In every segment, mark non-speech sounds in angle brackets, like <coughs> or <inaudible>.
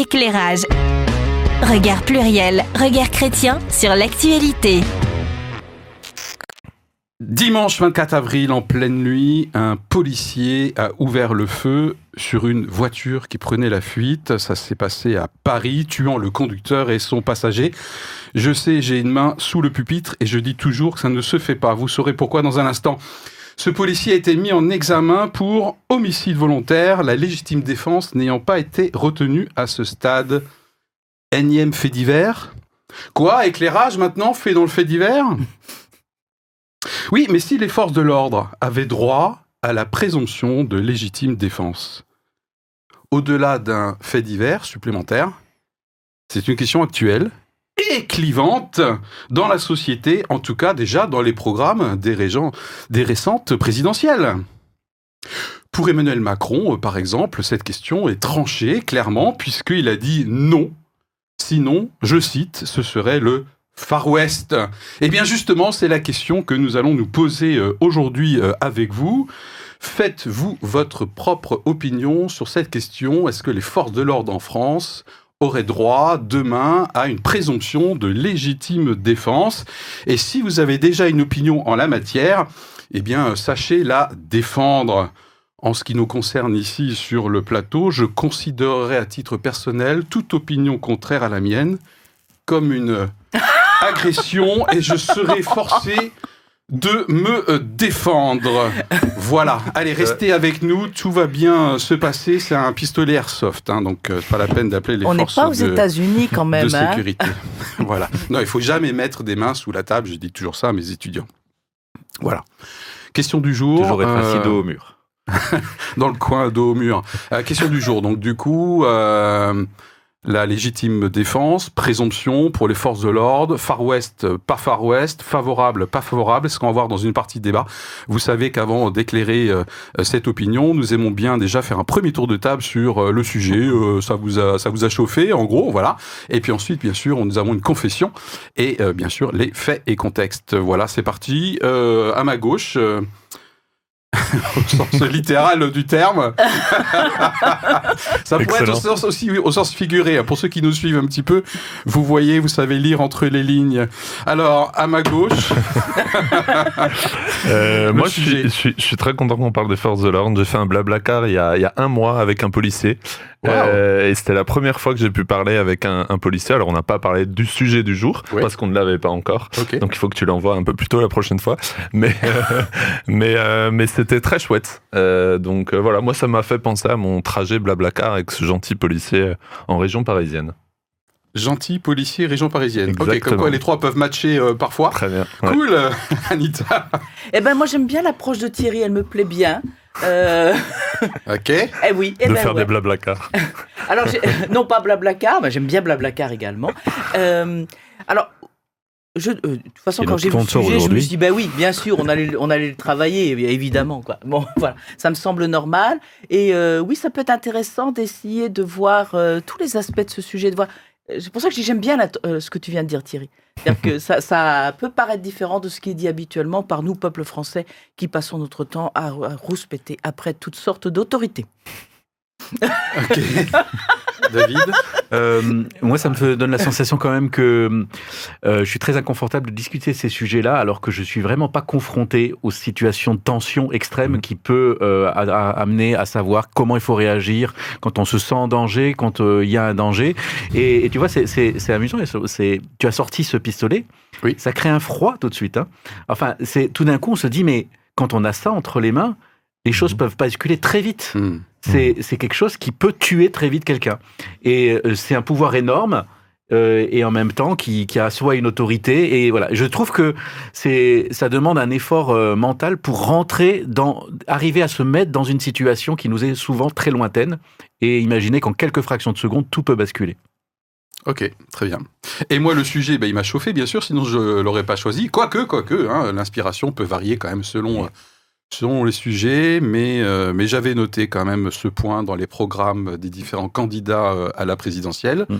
éclairage. Regard pluriel, regard chrétien sur l'actualité. Dimanche 24 avril, en pleine nuit, un policier a ouvert le feu sur une voiture qui prenait la fuite. Ça s'est passé à Paris, tuant le conducteur et son passager. Je sais, j'ai une main sous le pupitre et je dis toujours que ça ne se fait pas. Vous saurez pourquoi dans un instant. Ce policier a été mis en examen pour homicide volontaire, la légitime défense n'ayant pas été retenue à ce stade. Énième fait divers Quoi Éclairage maintenant fait dans le fait divers? <laughs> Oui, mais si les forces de l'ordre avaient droit à la présomption de légitime défense, au-delà d'un fait divers supplémentaire, c'est une question actuelle et clivante dans la société, en tout cas déjà dans les programmes des, des récentes présidentielles. Pour Emmanuel Macron, euh, par exemple, cette question est tranchée clairement puisqu'il a dit non. Sinon, je cite, ce serait le Far West Eh bien justement, c'est la question que nous allons nous poser euh, aujourd'hui euh, avec vous. Faites-vous votre propre opinion sur cette question Est-ce que les forces de l'ordre en France auraient droit demain à une présomption de légitime défense Et si vous avez déjà une opinion en la matière, eh bien sachez la défendre. En ce qui nous concerne ici sur le plateau, je considérerais à titre personnel toute opinion contraire à la mienne comme une <laughs> agression et je serai forcé de me euh, défendre. Voilà. Allez, restez avec nous. Tout va bien se passer. C'est un pistolet airsoft, hein, donc euh, pas la peine d'appeler les On n'est forces pas aux de, États-Unis quand même. de hein. sécurité. <laughs> voilà. Non, il faut jamais mettre des mains sous la table. Je dis toujours ça à mes étudiants. Voilà. Question du jour. Toujours être assis euh, dos au mur. <laughs> dans le coin, dos au mur. Euh, question du jour. Donc, du coup, euh, la légitime défense, présomption pour les forces de l'ordre, Far West, euh, pas Far West, favorable, pas favorable, ce qu'on va voir dans une partie de débat. Vous savez qu'avant d'éclairer euh, cette opinion, nous aimons bien déjà faire un premier tour de table sur euh, le sujet. Euh, ça vous a, ça vous a chauffé, en gros, voilà. Et puis ensuite, bien sûr, nous avons une confession et euh, bien sûr les faits et contextes. Voilà, c'est parti. Euh, à ma gauche. <laughs> au sens littéral du terme. Ça pourrait être au sens, aussi au sens figuré. Pour ceux qui nous suivent un petit peu, vous voyez, vous savez lire entre les lignes. Alors, à ma gauche, <laughs> Euh, moi, je sujet. suis, je, suis, je suis très content qu'on parle des forces de l'ordre. J'ai fait un blabla car il y a, il y a un mois avec un policier. Wow. Euh, et c'était la première fois que j'ai pu parler avec un, un policier. Alors, on n'a pas parlé du sujet du jour Ouais. parce qu'on ne l'avait pas encore. Donc, il faut que tu l'envoies un peu plus tôt la prochaine fois. Mais, euh, <laughs> mais, euh, mais c'était très chouette. Euh, donc, euh, voilà, moi, ça m'a fait penser à mon trajet blablacar avec ce gentil policier en région parisienne. Gentil policier, région parisienne. Ok, comme Exactement. quoi les trois peuvent matcher euh, parfois. Très bien. Ouais. Cool, euh, <laughs> Anita. Eh ben moi j'aime bien l'approche de Thierry, elle me plaît bien. Euh, <laughs> Ok. eh oui, eh de ben faire ouais. des blablacar. <laughs> Alors j'ai- non pas Blablacar, mais j'aime bien Blablacar également. Euh, alors je, euh, de toute façon Et quand j'ai vu le sponsor sujet, je me suis dit bah oui, bien sûr, on allait on allait le travailler évidemment quoi. Bon <laughs> voilà, ça me semble normal et euh, oui, ça peut être intéressant d'essayer de voir euh, tous les aspects de ce sujet, de voir. C'est pour ça que j'aime bien la- euh, ce que tu viens de dire, Thierry. C'est-à-dire que <laughs> ça, ça peut paraître différent de ce qui est dit habituellement par nous, peuple français, qui passons notre temps à, à rouspéter après toutes sortes d'autorités. <laughs> Ok. David. Euh, moi, ça me donne la sensation quand même que euh, je suis très inconfortable de discuter ces sujets-là, alors que je suis vraiment pas confronté aux situations de tension extrême qui peut euh, a- a- amener à savoir comment il faut réagir quand on se sent en danger, quand il y a un danger. Et, et tu vois, c'est- amusant. c'est- Tu as sorti ce pistolet, Oui. ça crée un froid tout de suite. hein. Enfin, c'est tout d'un coup, on se dit, mais quand on a ça entre les mains, les choses peuvent basculer très vite Hmm. c'est quelque chose qui peut tuer très vite quelqu'un. Et euh, c'est un pouvoir énorme. euh, et en même temps qui, qui a soit une autorité et voilà je trouve que c'est ça demande un effort euh, mental pour rentrer dans arriver à se mettre dans une situation qui nous est souvent très lointaine et imaginer qu'en quelques fractions de secondes tout peut basculer Ok, très bien. Et moi, le sujet, ben, il m'a chauffé, bien sûr, sinon je l'aurais pas choisi. Quoique, quoique, hein, l'inspiration peut varier quand même selon, selon les sujets, mais, euh, mais j'avais noté quand même ce point dans les programmes des différents candidats euh, à la présidentielle. Mm.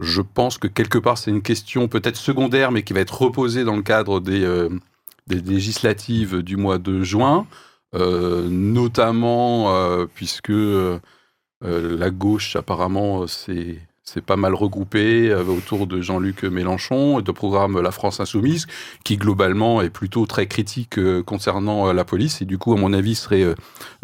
Je pense que quelque part, c'est une question peut-être secondaire, mais qui va être reposée dans le cadre des, euh, des législatives du mois de juin, euh, notamment puisque la gauche, apparemment, c'est c'est pas mal regroupé euh, autour de Jean-Luc Mélenchon et de programme La France Insoumise, qui globalement est plutôt très critique euh, concernant euh, la police et du coup, à mon avis, serait,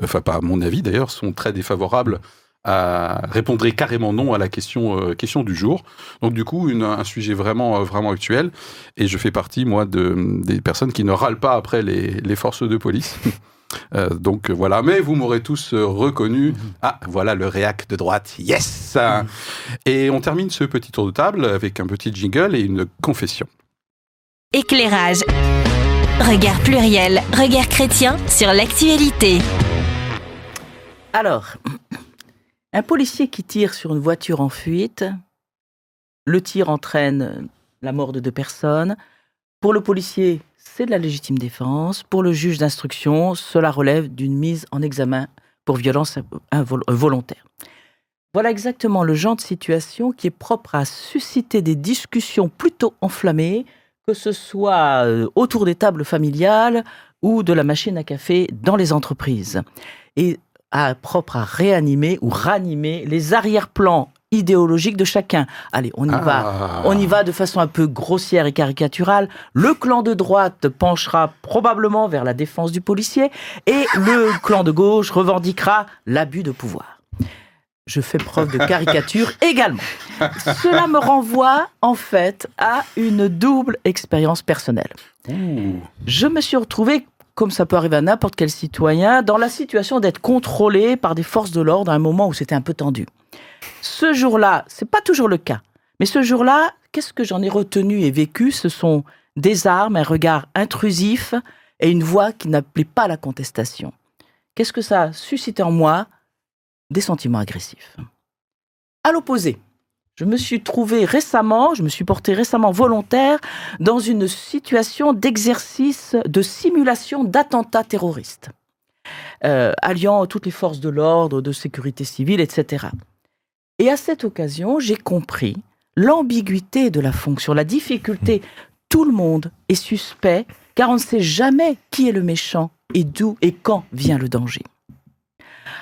enfin pas à mon avis d'ailleurs, sont très défavorables à répondrait carrément non à la question question du jour. Donc du coup, un sujet vraiment vraiment actuel et je fais partie moi de des personnes qui ne râlent pas après les forces de police. <laughs> Euh, donc euh, voilà, mais vous m'aurez tous euh, reconnu. Ah, voilà le réac de droite. Yes Et on termine ce petit tour de table avec un petit jingle et une confession. Éclairage. Regard pluriel, regard chrétien sur l'actualité. Alors, un policier qui tire sur une voiture en fuite, le tir entraîne la mort de deux personnes. Pour le policier, c'est de la légitime défense. Pour le juge d'instruction, cela relève d'une mise en examen pour violence euh, volontaire. Voilà exactement le genre de situation qui est propre à susciter des discussions plutôt enflammées, que ce soit euh, autour des tables familiales ou de la machine à café dans les entreprises. Et à- propre à réanimer ou ranimer les arrière-plans idéologiques de chacun. Allez, on y va. Ah. On y va de façon un peu grossière et caricaturale. Le clan de droite penchera probablement vers la défense du policier et le <laughs> clan de gauche revendiquera l'abus de pouvoir. Je fais preuve de caricature <laughs> également. Cela me renvoie en fait à une double expérience personnelle je me suis retrouvé, comme ça peut arriver à n'importe quel citoyen, dans la situation d'être contrôlé par des forces de l'ordre à un moment où c'était un peu tendu. Ce jour-là, c'est pas toujours le cas, mais ce jour-là, qu'est-ce que j'en ai retenu et vécu? Ce sont des armes, un regard intrusif et une voix qui n'appelait pas la contestation. Qu'est-ce que ça a suscité en moi? Des sentiments agressifs. À l'opposé, je me suis trouvé récemment, je me suis porté récemment volontaire dans une situation d'exercice de simulation d'attentat terroriste, euh, alliant toutes les forces de l'ordre, de sécurité civile, etc. Et à cette occasion, j'ai compris l'ambiguïté de la fonction, la difficulté. Tout le monde est suspect, car on ne sait jamais qui est le méchant et d'où et quand vient le danger.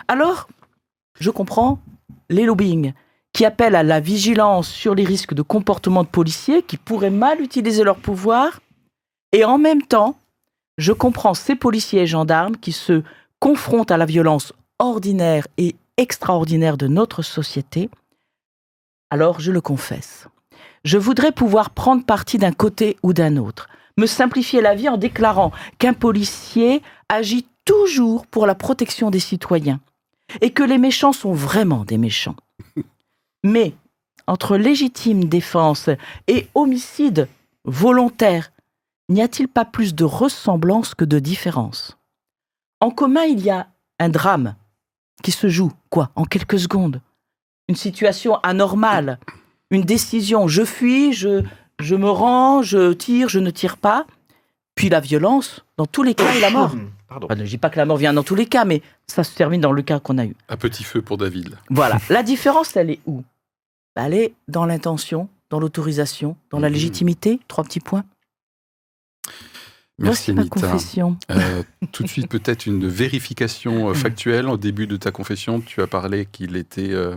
Alors, je comprends les lobbying qui appellent à la vigilance sur les risques de comportement de policiers qui pourraient mal utiliser leur pouvoir. Et en même temps, je comprends ces policiers et gendarmes qui se confrontent à la violence ordinaire et extraordinaire de notre société. Alors, je le confesse, je voudrais pouvoir prendre parti d'un côté ou d'un autre, me simplifier la vie en déclarant qu'un policier agit toujours pour la protection des citoyens et que les méchants sont vraiment des méchants. <laughs> Mais entre légitime défense et homicide volontaire, n'y a-t-il pas plus de ressemblance que de différence? En commun, il y a un drame qui se joue, quoi, en quelques secondes. Une situation anormale, une décision, je fuis, je, je me rends, je tire, je ne tire pas. Puis la violence, dans tous les cas, et la mort. Pardon. Enfin, je ne dis pas que la mort vient dans tous les cas, mais ça se termine dans le cas qu'on a eu. Un petit feu pour David. Voilà. <laughs> La différence, elle est où? Bah, Elle est dans l'intention, dans l'autorisation, dans la Mhm. légitimité. Trois petits points. Merci Voici ma Anita. confession. Euh, tout de suite, peut-être une vérification euh, factuelle. Au début de ta confession, tu as parlé qu'il était euh,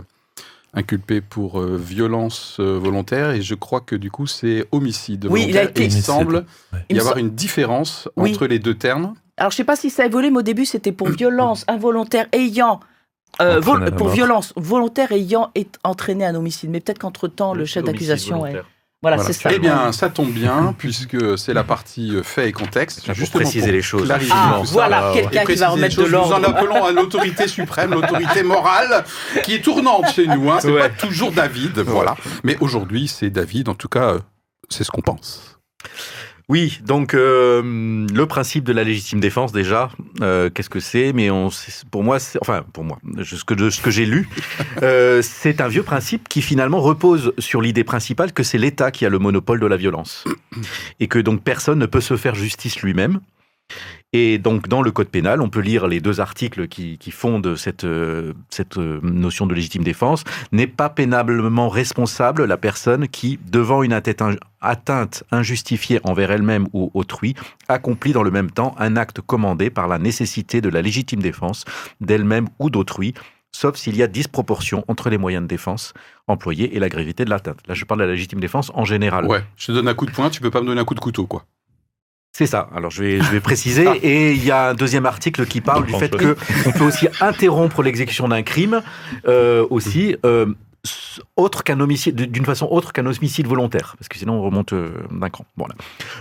inculpé pour euh, violence volontaire et je crois que du coup, c'est homicide Oui, il a été- Et il semble Ouais. y Il avoir une différence Oui. entre les deux termes. Alors, je sais pas si ça a évolué, mais au début, c'était pour violence <coughs> involontaire ayant. euh, vol- pour violence volontaire ayant entraîné un homicide. Mais peut-être qu'entre-temps, le chef d'accusation est. Voilà, Voilà. c'est ça. Eh bien, ça tombe bien, puisque c'est la partie euh, fait et contexte. Pour Justement préciser les choses. clarifier Ah, voilà. Et quelqu'un qui va remettre de choses, Nous en l'ordre. appelons à l'autorité suprême, l'autorité morale, qui est tournante chez nous. Hein. C'est Ouais. pas toujours David, voilà. Mais aujourd'hui, c'est David. En tout cas, euh, c'est ce qu'on pense. Oui, donc euh, le principe de la légitime défense déjà, euh, qu'est-ce que c'est? Mais on, pour moi, enfin pour moi, ce que, de ce que j'ai lu, <laughs> euh, c'est un vieux principe qui finalement repose sur l'idée principale que c'est l'État qui a le monopole de la violence et que donc personne ne peut se faire justice lui-même. Et donc, dans le code pénal, on peut lire les deux articles qui, fondent cette, euh, euh, notion de légitime défense. N'est pas pénablement responsable la personne qui, devant une atteinte, in- atteinte injustifiée envers elle-même ou autrui, accomplit dans le même temps un acte commandé par la nécessité de la légitime défense d'elle-même ou d'autrui, sauf s'il y a disproportion entre les moyens de défense employés et la gravité de l'atteinte. Là, je parle de la légitime défense en général. Ouais, je te donne un coup de poing, tu peux pas me donner un coup de couteau, quoi. C'est ça. Alors je vais, je vais préciser. Et il y a un deuxième article qui parle du fait que on peut aussi interrompre l'exécution d'un crime euh, aussi. Euh, autre qu'un homicide, d'une façon autre qu'un homicide volontaire, parce que sinon on remonte euh, d'un cran. Voilà.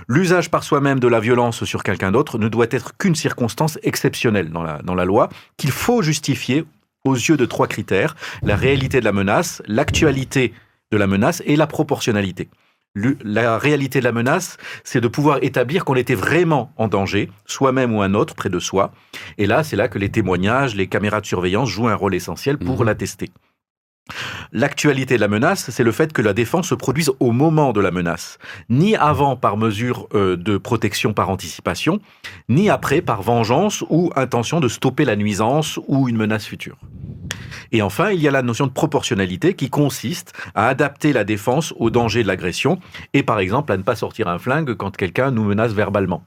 L'usage par soi-même de la violence sur quelqu'un d'autre ne doit être qu'une circonstance exceptionnelle dans la, dans la loi, qu'il faut justifier aux yeux de trois critères la réalité de la menace, l'actualité de la menace et la proportionnalité la réalité de la menace, c'est de pouvoir établir qu'on était vraiment en danger, soi-même ou un autre, près de soi. Et là, c'est là que les témoignages, les caméras de surveillance jouent un rôle essentiel pour mhm. l'attester. L'actualité de la menace, c'est le fait que la défense se produise au moment de la menace, ni avant par mesure euh, de protection par anticipation, ni après par vengeance ou intention de stopper la nuisance ou une menace future. Et enfin, il y a la notion de proportionnalité qui consiste à adapter la défense au danger de l'agression et par exemple à ne pas sortir un flingue quand quelqu'un nous menace verbalement.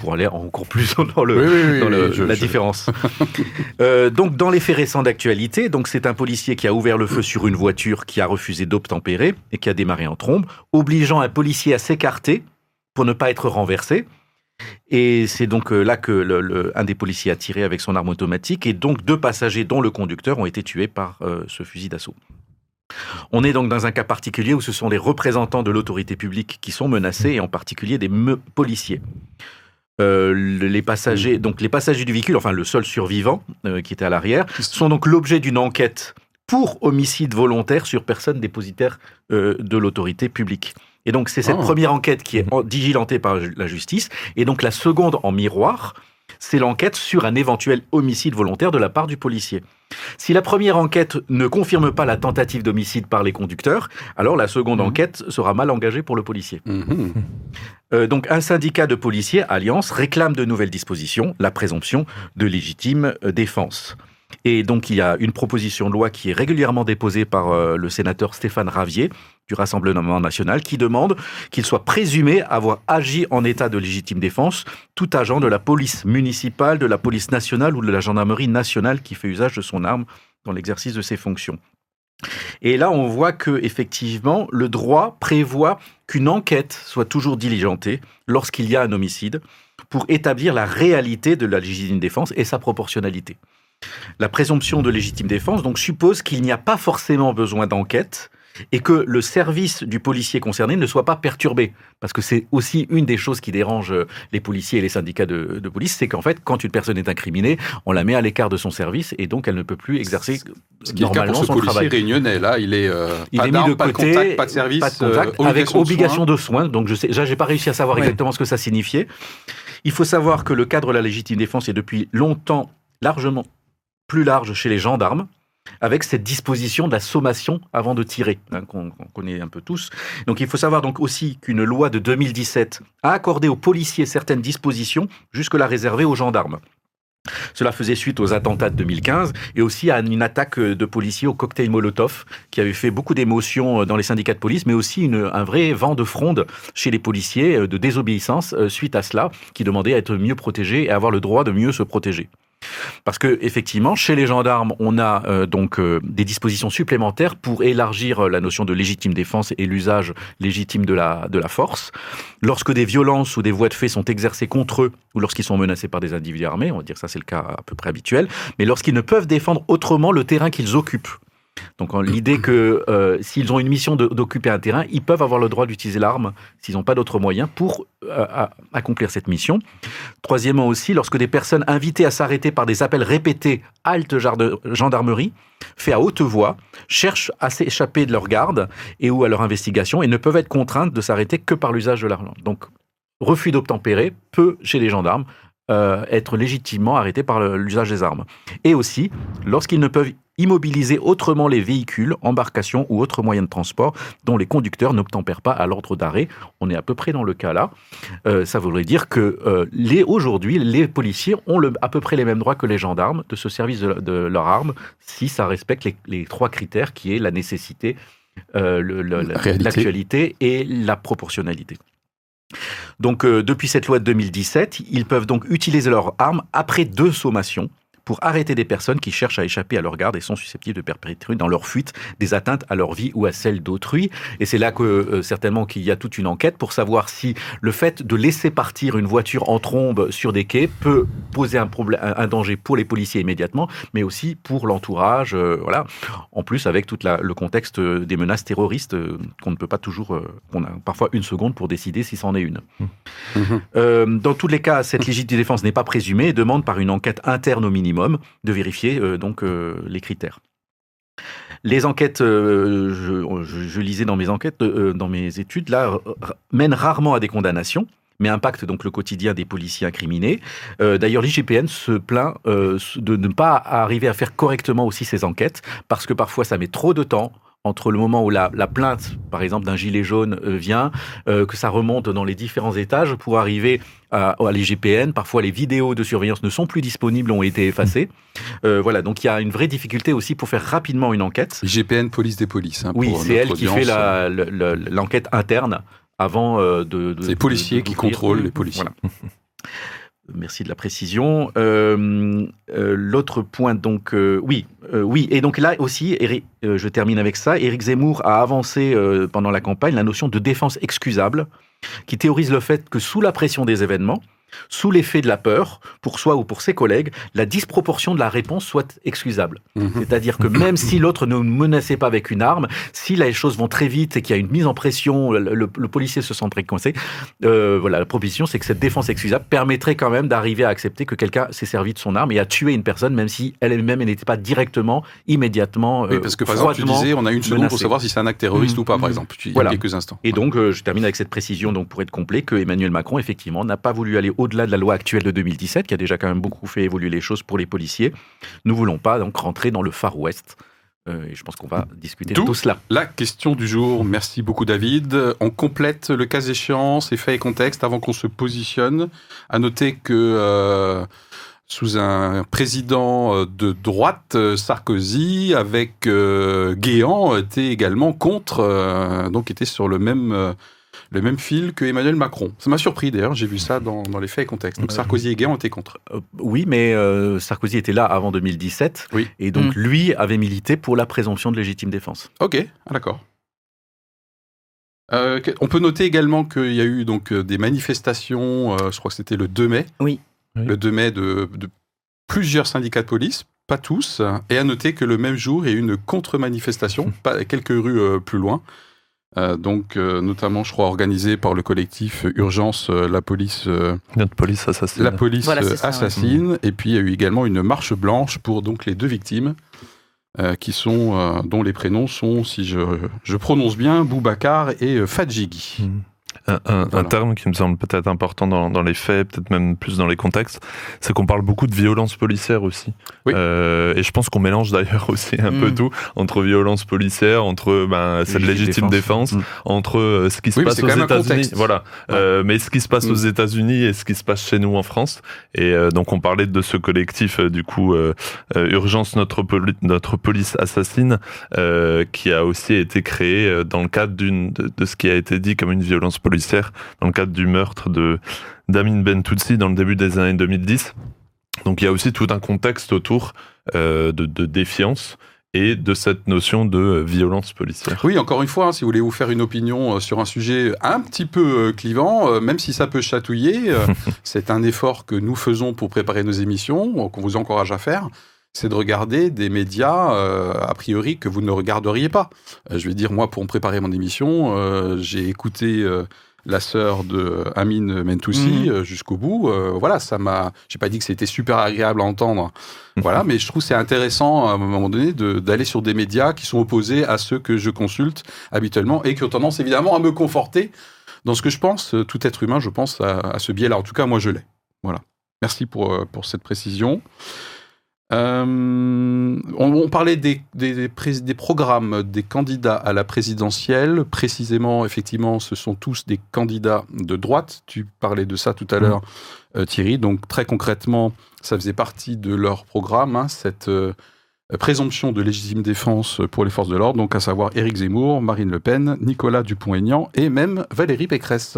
Pour aller encore plus <laughs> dans, le, la différence. <laughs> Euh, donc, dans les faits récents d'actualité, donc c'est un policier qui a ouvert le feu sur une voiture qui a refusé d'obtempérer et qui a démarré en trombe, obligeant un policier à s'écarter pour ne pas être renversé. Et c'est donc euh, là que le, un des policiers a tiré avec son arme automatique et donc deux passagers, dont le conducteur, ont été tués par euh, ce fusil d'assaut. On est donc dans un cas particulier où ce sont les représentants de l'autorité publique qui sont menacés, et en particulier des policiers. Euh, les passagers, donc les passagers du véhicule, enfin le seul survivant qui était à l'arrière, sont donc l'objet d'une enquête pour homicide volontaire sur personne dépositaire de l'autorité publique. Et donc, c'est cette ah. première enquête qui est digilantée par la justice. Et donc, la seconde en miroir, c'est l'enquête sur un éventuel homicide volontaire de la part du policier. Si la première enquête ne confirme pas la tentative d'homicide par les conducteurs, alors la seconde mhm. enquête sera mal engagée pour le policier. Mhm. Euh, donc un syndicat de policiers, Alliance, réclame de nouvelles dispositions, la présomption de légitime euh, défense. Et donc il y a une proposition de loi qui est régulièrement déposée par euh, le sénateur Stéphane Ravier du Rassemblement national qui demande qu'il soit présumé avoir agi en état de légitime défense tout agent de la police municipale, de la police nationale ou de la gendarmerie nationale qui fait usage de son arme dans l'exercice de ses fonctions. Et là, on voit que effectivement, le droit prévoit qu'une enquête soit toujours diligentée lorsqu'il y a un homicide pour établir la réalité de la légitime défense et sa proportionnalité. La présomption de légitime défense donc suppose qu'il n'y a pas forcément besoin d'enquête et que le service du policier concerné ne soit pas perturbé. Parce que c'est aussi une des choses qui dérange les policiers et les syndicats de, police, c'est qu'en fait, quand une personne est incriminée, on la met à l'écart de son service et donc elle ne peut plus exercer ce qui normalement est le cas pour ce policier réunionnais. Là, il est, euh, il pas est mis de pas côté, de contact, pas de service, pas de contact, euh, avec obligation de soins. Donc je sais, j'ai pas réussi à savoir exactement ce que ça signifiait. Il faut savoir que le cadre de la légitime défense est depuis longtemps largement plus large chez les gendarmes, avec cette disposition de la sommation avant de tirer, hein, qu'on connaît un peu tous. Donc il faut savoir donc aussi qu'une loi de 2017 a accordé aux policiers certaines dispositions, jusque-là réservées aux gendarmes. Cela faisait suite aux attentats de 2015 et aussi à une attaque de policiers au cocktail Molotov qui avait fait beaucoup d'émotions dans les syndicats de police, mais aussi un vrai vent de fronde chez les policiers de désobéissance euh, suite à cela, qui demandaient à être mieux protégés et avoir le droit de mieux se protéger. Parce que effectivement, chez les gendarmes, on a euh, donc euh, des dispositions supplémentaires pour élargir euh, la notion de légitime défense et l'usage légitime de la, de la force. Lorsque des violences ou des voies de fait sont exercées contre eux ou lorsqu'ils sont menacés par des individus armés, on va dire que ça c'est le cas à peu près habituel, mais lorsqu'ils ne peuvent défendre autrement le terrain qu'ils occupent. Donc l'idée que euh, s'ils ont une mission d'occuper un terrain, ils peuvent avoir le droit d'utiliser l'arme s'ils n'ont pas d'autres moyens pour euh, accomplir cette mission. Troisièmement aussi, lorsque des personnes invitées à s'arrêter par des appels répétés halte gendarmerie, fait à haute voix, cherchent à s'échapper de leur garde et ou à leur investigation et ne peuvent être contraintes de s'arrêter que par l'usage de l'arme. Donc refus d'obtempérer peut, chez les gendarmes, euh, être légitimement arrêté par l'usage des armes. Et aussi, lorsqu'ils ne peuvent immobiliser autrement les véhicules, embarcations ou autres moyens de transport dont les conducteurs n'obtempèrent pas à l'ordre d'arrêt. On est à peu près dans le cas là. Euh, ça voudrait dire que euh, les, aujourd'hui, les policiers ont le, à peu près les mêmes droits que les gendarmes de ce service de, de leur arme si ça respecte les, trois critères qui est la nécessité, l'actualité et la proportionnalité. Donc, euh, depuis cette loi de 2017, ils peuvent donc utiliser leur arme après deux sommations pour arrêter des personnes qui cherchent à échapper à leur garde et sont susceptibles de perpétrer dans leur fuite des atteintes à leur vie ou à celle d'autrui. Et c'est là que euh, certainement qu'il y a toute une enquête pour savoir si le fait de laisser partir une voiture en trombe sur des quais peut poser un, problème, un danger pour les policiers immédiatement, mais aussi pour l'entourage. euh, voilà. En plus, avec tout le contexte euh, des menaces terroristes euh, qu'on ne peut pas toujours, qu'on a parfois une seconde pour décider si c'en est une. Mhm. Euh, dans tous les cas, cette légitime défense n'est pas présumée et demande par une enquête interne au minimum de vérifier euh, donc euh, les critères. Les enquêtes, euh, je, lisais dans mes enquêtes, dans mes études, là, mènent rarement à des condamnations, mais impactent donc le quotidien des policiers incriminés. D'ailleurs, l'IGPN se plaint de ne pas arriver à faire correctement aussi ces enquêtes, parce que parfois ça met trop de temps entre le moment où la, la plainte, par exemple, d'un gilet jaune euh, vient, euh, que ça remonte dans les différents étages pour arriver à, à l'IGPN. Parfois, les vidéos de surveillance ne sont plus disponibles, ont été effacées. Euh, voilà, donc il y a une vraie difficulté aussi pour faire rapidement une enquête. IGPN, police des polices. hein, Oui, c'est elle qui fait l'enquête interne avant de. de C'est les policiers de- qui contrôlent les policiers. Voilà. <laughs> Merci de la précision. Euh, euh, L'autre point, donc, euh, oui, oui, et donc là aussi, je termine avec ça. Éric Zemmour a avancé pendant la campagne la notion de défense excusable, qui théorise le fait que sous la pression des événements, sous l'effet de la peur, pour soi ou pour ses collègues, la disproportion de la réponse soit excusable. Mhm. C'est-à-dire que même si l'autre ne menaçait pas avec une arme, si les choses vont très vite et qu'il y a une mise en pression, le, le- le policier se sent préconcé, euh, voilà, la proposition, c'est que cette défense excusable permettrait quand même d'arriver à accepter que quelqu'un s'est servi de son arme et a tué une personne, même si elle-même elle n'était pas directement, immédiatement. Oui, euh, parce que par exemple, tu disais, on a une seconde pour savoir si c'est un acte terroriste ou pas, par Mhm. exemple, il y a Voilà. quelques instants. Et donc, euh, je termine avec cette précision, donc pour être complet, que Emmanuel Macron, effectivement, n'a pas voulu aller au-delà de la loi actuelle de 2017, qui a déjà quand même beaucoup fait évoluer les choses pour les policiers. Nous voulons pas donc rentrer dans le Far West. Euh, et je pense qu'on va discuter de tout cela. La question du jour, merci beaucoup David. On complète le cas échéant, ces faits et contextes avant qu'on se positionne. À noter que euh, sous un président euh, de droite, Sarkozy, avec euh, Guéant, était également contre, donc était sur le même, le même fil que Emmanuel Macron. Ça m'a surpris d'ailleurs, j'ai vu ça dans, dans les faits et contextes. Donc Euh, Sarkozy et Guéant étaient contre. Euh, oui, mais euh, Sarkozy était là avant 2017. Oui. Et donc, Mm. lui avait milité pour la présomption de légitime défense. Ok, ah, d'accord. Euh, on peut noter également qu'il y a eu donc des manifestations, euh, je crois que c'était le 2 mai. Oui. Le 2 mai de, de plusieurs syndicats de police, pas tous. Et à noter que le même jour, il y a eu une contre-manifestation, pas, quelques rues euh, plus loin. Euh, donc, euh, notamment, je crois, organisée par le collectif Urgence, euh, la police, euh, Notre police assassine. la police Voilà, c'est euh, ça, ouais. assassine. Et puis, il y a eu également une marche blanche pour donc les deux victimes, euh, qui sont, euh, dont les prénoms sont, si je, je prononce bien, Boubacar et euh, Fadjigui. Mm. Un, terme qui me semble peut-être important dans, dans les faits, peut-être même plus dans les contextes, c'est qu'on parle beaucoup de violence policière aussi. Oui. Euh, et je pense qu'on mélange d'ailleurs <laughs> aussi un Mm. peu tout entre violence policière, entre ben, cette Légitime défense, défense. entre euh, ce qui se Oui, passe aux États-Unis, voilà. Euh, mais ce qui se passe Mm. aux États-Unis et ce qui se passe chez nous en France. Et donc on parlait de ce collectif du coup Urgence notre poli- notre police assassine, qui a aussi été créé dans le cadre d'une de, de ce qui a été dit comme une violence policière dans le cadre du meurtre de d'Amin Bentoutsi dans le début des années 2010. Donc il y a aussi tout un contexte autour euh, de, de défiance et de cette notion de euh, violence policière. Oui, encore une fois, hein, si vous voulez vous faire une opinion euh, sur un sujet un petit peu clivant, même si ça peut chatouiller, <laughs> c'est un effort que nous faisons pour préparer nos émissions, qu'on vous encourage à faire, c'est de regarder des médias, euh, a priori, que vous ne regarderiez pas. Euh, je vais dire, moi, pour me préparer mon émission, euh, j'ai écouté... la sœur de Amine Mentoussi Mhm. jusqu'au bout. Voilà, ça m'a. J'ai pas dit que c'était super agréable à entendre. Voilà, mais je trouve c'est intéressant à un moment donné de- d'aller sur des médias qui sont opposés à ceux que je consulte habituellement et qui ont tendance évidemment à me conforter dans ce que je pense. Tout être humain, je pense à, à ce biais-là. En tout cas, moi, je l'ai. Voilà. Merci pour, pour cette précision. Euh, on, on parlait des, des, des prés- des programmes des candidats à la présidentielle. Précisément, effectivement, ce sont tous des candidats de droite. Tu parlais de ça tout à l'heure, euh, Thierry. Donc, très concrètement, ça faisait partie de leur programme, hein, cette euh, présomption de légitime défense pour les forces de l'ordre, donc à savoir Éric Zemmour, Marine Le Pen, Nicolas Dupont-Aignan et même Valérie Pécresse.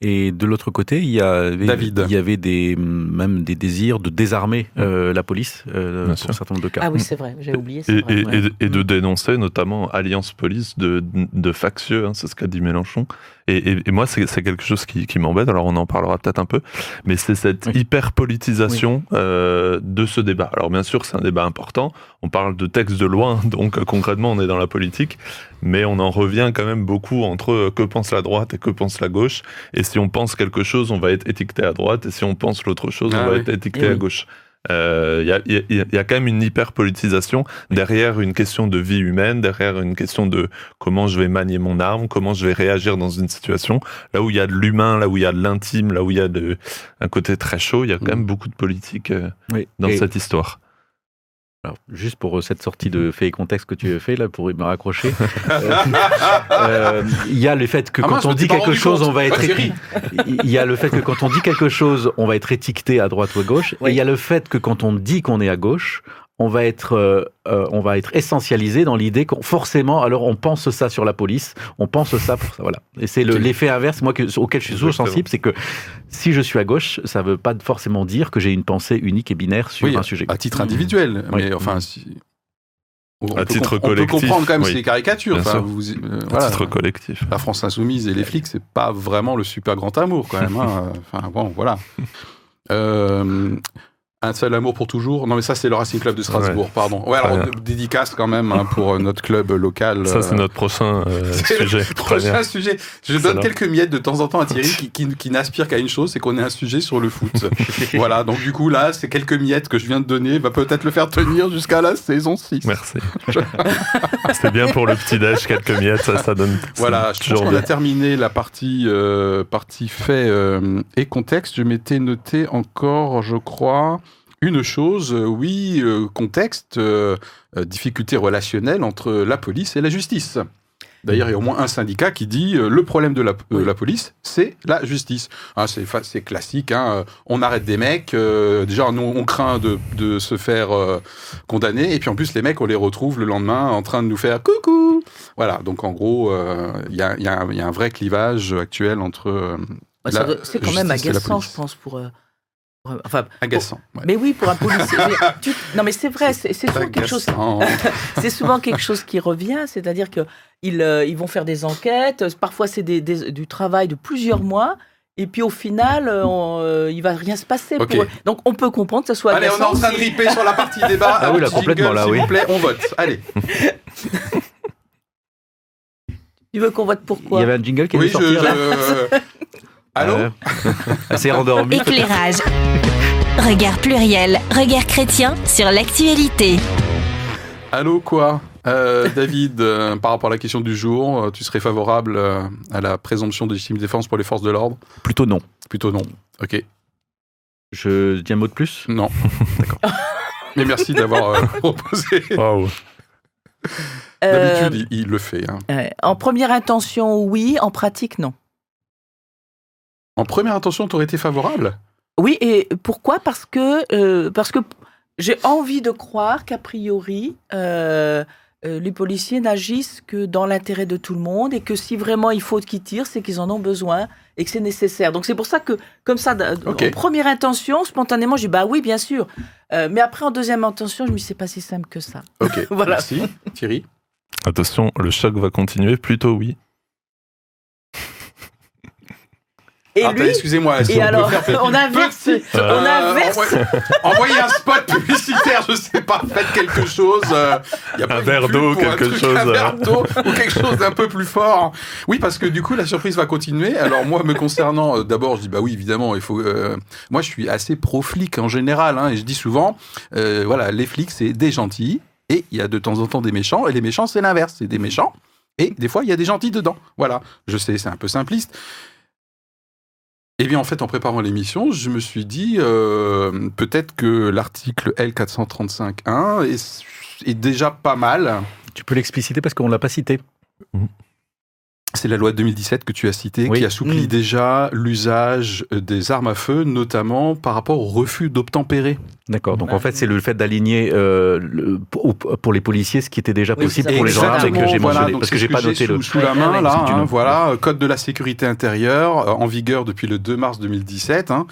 Et de l'autre côté, il y, avait, David. il y avait des, même des désirs de désarmer euh, la police euh, pour sûr. un certain nombre de cas. Ah oui, c'est vrai, j'ai oublié. Et, vrai, et- ouais. et de- et de Mm. dénoncer notamment Alliance Police de, de factieux, hein, c'est ce qu'a dit Mélenchon. Et, et- et moi, c'est quelque chose qui, qui m'embête, alors on en parlera peut-être un peu, mais c'est cette Oui. hyper-politisation euh, de ce débat. Alors bien sûr, c'est un débat important, on parle de textes de loi, <laughs> donc euh, concrètement, on est dans la politique, mais on en revient quand même beaucoup entre que pense la droite et que pense la gauche, et si on pense quelque chose, on va être étiqueté à droite, et si on pense l'autre chose, Ah on va oui. être étiqueté Eh à gauche. Euh, Il y, a, il y a- il y a quand même une hyper-politisation derrière une question de vie humaine, derrière une question de comment je vais manier mon arme, comment je vais réagir dans une situation. Là où il y a de l'humain, là où il y a de l'intime, là où il y a de, un côté très chaud, il y a quand Mm. même beaucoup de politique euh, Oui. dans Et- cette histoire. Alors, juste pour euh, cette sortie de fait et contexte que tu as fait là pour me raccrocher, <laughs> euh, euh, il y a le fait que Ah quand mince, on dit quelque chose, compte. on va être il y a le fait que quand on dit quelque chose, on va être étiqueté à droite ou à gauche, Oui. et il y a le fait que quand on dit qu'on est à gauche, on va être, euh, euh, on va être essentialisé dans l'idée qu'on forcément, alors on pense ça sur la police, on pense ça pour ça, voilà. Et c'est le- l'effet inverse, moi que, auquel je suis toujours sensible, c'est que si je suis à gauche, ça veut pas forcément dire que j'ai une pensée unique et binaire sur Oui, un sujet. à titre individuel, Oui. mais enfin, si... on À peut titre comp- on peut collectif, comprendre quand même oui. ces caricatures. Enfin, vous- euh, À voilà. titre collectif. La France insoumise et les flics, c'est pas vraiment le super grand amour quand même. hein. <laughs> Enfin bon, voilà. Euh, un seul amour pour toujours. Non, mais ça, c'est le Racing Club de Strasbourg, pardon. Ouais, alors, dédicace quand même hein, pour euh, notre club local. Ça, c'est euh, notre prochain euh, <laughs> sujet. Prochain bien. sujet. Je donne quelques miettes de temps en temps à Thierry qui, qui, qui n'aspire qu'à une chose, c'est qu'on ait un sujet sur le foot. <laughs> voilà, donc du coup, là, c'est quelques miettes que je viens de donner, va peut-être le faire tenir jusqu'à la saison 6. Merci. <laughs> c'est bien pour le petit déj, quelques miettes, ça, ça donne. Voilà, je pense qu'on a terminé la partie, euh, partie fait euh, et contexte. Je m'étais noté encore, je crois, une chose. Euh, Oui, euh, contexte, euh, difficulté relationnelle entre la police et la justice. D'ailleurs, il y a au moins un syndicat qui dit euh, le problème de la, euh, la police, c'est la justice. Hein, c'est classique. hein, on arrête des mecs. euh, déjà, nous, on craint de, de se faire condamner. Et puis, en plus, les mecs, on les retrouve le lendemain en train de nous faire coucou. Voilà. Donc, en gros, il y, a, il y a un- il y a un vrai clivage actuel entre. Ouais, doit- C'est quand même agaçant, je pense, pour. Enfin, agaçant. ouais. mais oui, pour un policier. <laughs> mais tu- non, mais c'est vrai, c'est souvent quelque chose. <laughs> C'est souvent quelque chose qui revient, c'est-à-dire que ils, euh, ils vont faire des enquêtes. Parfois, c'est des- des- du travail de plusieurs mois. Et puis au final, euh, on, euh, il va rien se passer. Ok. Pour eux. Donc on peut comprendre que ce soit Allez, on est en train de riper sur la partie débat. <laughs> Ah oui, là, complètement, là, S'il oui. vous plaît, on vote. Allez. Tu veux qu'on vote pour Il y avait un jingle qui Oui, je. là. je- Allô <laughs> Euh, C'est endormi. Éclairage. Regard pluriel, regard chrétien sur l'actualité. Allô, quoi Euh, David, euh, par rapport à la question du jour, euh, tu serais favorable euh, à la présomption de légitime défense pour les forces de l'ordre? Plutôt non. Plutôt non. Ok. Je dis un mot de plus? Non. <laughs> D'accord. <laughs> Mais merci d'avoir euh, proposé. Waouh. Euh, D'habitude, il, il le fait. hein. euh, En première intention, oui. En pratique, non. En première intention, tu aurais été favorable? Oui, et pourquoi? Parce que, euh, parce que j'ai envie de croire qu'a priori, euh, euh, les policiers n'agissent que dans l'intérêt de tout le monde et que si vraiment il faut qu'ils tirent, c'est qu'ils en ont besoin et que c'est nécessaire. Donc c'est pour ça que, comme ça, en première intention, spontanément, j'ai dit bah oui, bien sûr. Euh, mais après, en deuxième intention, je me dis c'est pas si simple que ça. Ok. <laughs> Voilà. Merci. Thierry Attention, le choc va continuer, plutôt oui. Et Ah, lui, Excusez-moi. est-ce et peut alors, faire- on inverse, on Euh, inverse. envoie- Envoyez un spot publicitaire, je sais pas, faites quelque chose. euh, y a pas Un verre d'eau, quelque truc, chose, Un euh. verre d'eau ou quelque chose d'un peu plus fort. Oui, parce que du coup, la surprise va continuer. Alors moi, me concernant, euh, d'abord, je dis bah oui, évidemment, il faut. euh, moi, je suis assez pro flic en général, hein, et je dis souvent, euh, voilà, les flics, c'est des gentils, et il y a de temps en temps des méchants, et les méchants, c'est l'inverse, c'est des méchants. Et des fois, il y a des gentils dedans. Voilà. Je sais, c'est un peu simpliste. Eh bien, en fait, en préparant l'émission, je me suis dit euh, peut-être que l'article L435.1 est, est déjà pas mal. Tu peux l'expliciter parce qu'on l'a pas cité. C'est la loi de 2017 que tu as citée, Oui. qui assouplit Mm. déjà l'usage des armes à feu, notamment par rapport au refus d'obtempérer. D'accord. Donc en fait, c'est le fait d'aligner euh, le- pour, les policiers ce qui était déjà possible pour les gendarmes et que j'ai voilà, mentionné parce que j'ai pas noté sous, le. sous la main ouais, là. c'est hein, une- voilà, code de la sécurité intérieure euh, en vigueur depuis le 2 mars 2017. hein.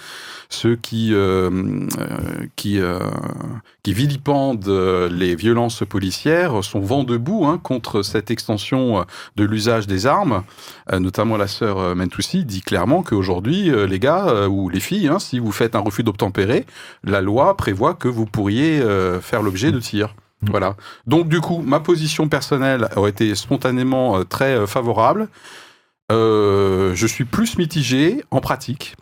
ceux qui euh, euh, qui euh, qui vilipendent euh, les violences policières sont vent debout hein, contre cette extension euh, de l'usage des armes. Euh, notamment la sœur euh, Mentoussi dit clairement qu'aujourd'hui, euh, les gars ou les filles, hein, si vous faites un refus d'obtempérer, la loi prévoit que vous pourriez faire l'objet de tirs. Mm. Voilà. Donc du coup, ma position personnelle aurait été spontanément très favorable. Euh, je suis plus mitigé en pratique,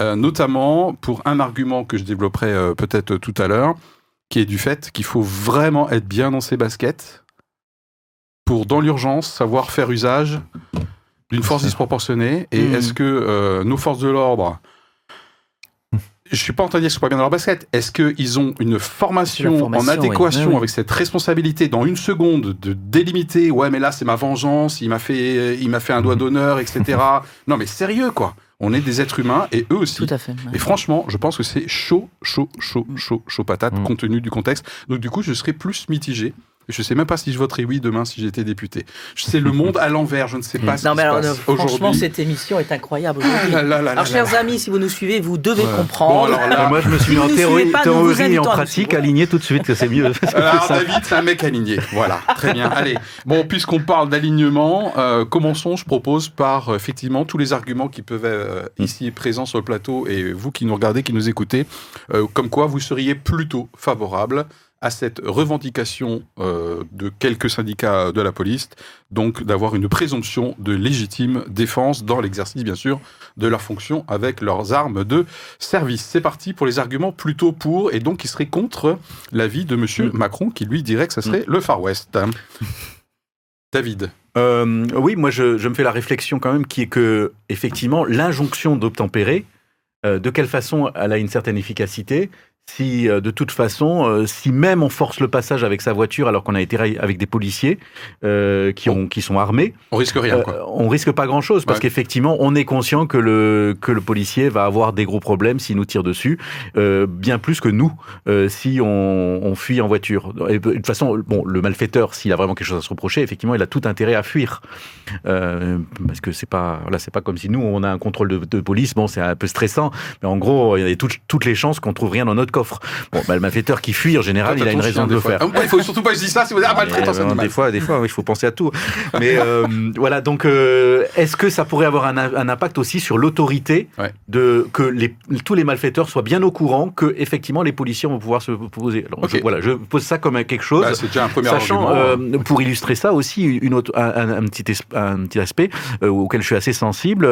euh, notamment pour un argument que je développerai euh, peut-être tout à l'heure, qui est du fait qu'il faut vraiment être bien dans ses baskets pour, dans l'urgence, savoir faire usage d'une force disproportionnée. Et Mhm. est-ce que euh, nos forces de l'ordre je suis pas en train de dire qu'ils sont pas bien dans leur basket. Est-ce qu'ils ont une formation, en adéquation oui. Oui. avec cette responsabilité dans une seconde de délimiter Ouais, mais là c'est ma vengeance. Il m'a fait, il m'a fait un doigt d'honneur, etc. <laughs> non, mais sérieux quoi. On est des êtres humains et eux aussi. Tout à fait. ouais. Et franchement, je pense que c'est chaud, chaud, chaud, Mm. chaud, chaud patate, compte tenu du contexte. Donc du coup, je serais plus mitigé. Je sais même pas si je voterai oui demain si j'étais député. C'est le monde à l'envers. Je ne sais pas ce Non, qui mais se alors, passe euh, franchement, cette émission est incroyable Ah aujourd'hui. là là là là Alors, chers là. amis, si vous nous suivez, vous devez Ouais. Bon, comprendre. alors moi, je me suis Si mis en ne théorie, pas, et en pratique, aligné tout de suite, que c'est mieux. <laughs> Alors. David, c'est un mec aligné. Voilà, très bien. Allez, bon, puisqu'on parle d'alignement, euh, commençons, je propose, par euh, effectivement tous les arguments qui peuvent euh, ici présents sur le plateau et vous qui nous regardez, qui nous écoutez, euh, comme quoi vous seriez plutôt favorable à cette revendication euh, de quelques syndicats de la police, donc d'avoir une présomption de légitime défense dans l'exercice, bien sûr, de leurs fonctions avec leurs armes de service. C'est parti pour les arguments plutôt pour, et donc qui seraient contre l'avis de Monsieur Mm. Macron, qui lui dirait que ça serait le Far West. <laughs> David. Euh, oui, moi je, je me fais la réflexion quand même qui est que effectivement l'injonction d'obtempérer, euh, de quelle façon elle a une certaine efficacité si euh, de toute façon, euh, si même on force le passage avec sa voiture alors qu'on a été avec des policiers euh, qui, ont, qui sont armés, On risque rien, euh, quoi. on risque pas grand chose parce Ouais. qu'effectivement on est conscient que le que le policier va avoir des gros problèmes s'il nous tire dessus, euh, bien plus que nous euh, si on, on fuit en voiture. Et de toute façon, bon, le malfaiteur s'il a vraiment quelque chose à se reprocher, effectivement, il a tout intérêt à fuir euh, parce que c'est pas là c'est pas comme si nous on a un contrôle de, de police, bon c'est un peu stressant, mais en gros il y a toutes, toutes les chances qu'on trouve rien dans notre coffre. Bon, bah, le malfaiteur qui fuit en général, il a une raison de le fois. faire. Ah, Il faut surtout pas que je dise ça si vous dites ah, maltraitance Mais, euh, des fois, des fois, oui, il faut penser à tout. Mais euh, <laughs> voilà, donc euh, est-ce que ça pourrait avoir un, un impact aussi sur l'autorité Ouais. de que les, tous les malfaiteurs soient bien au courant que effectivement les policiers vont pouvoir se poser. Alors, je, voilà, je pose ça comme quelque chose. Bah, c'est déjà un premier Sachant, argument. euh, pour illustrer ça aussi, une autre, un, un- un petit, es- un petit aspect auquel je suis assez sensible,